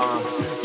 uh.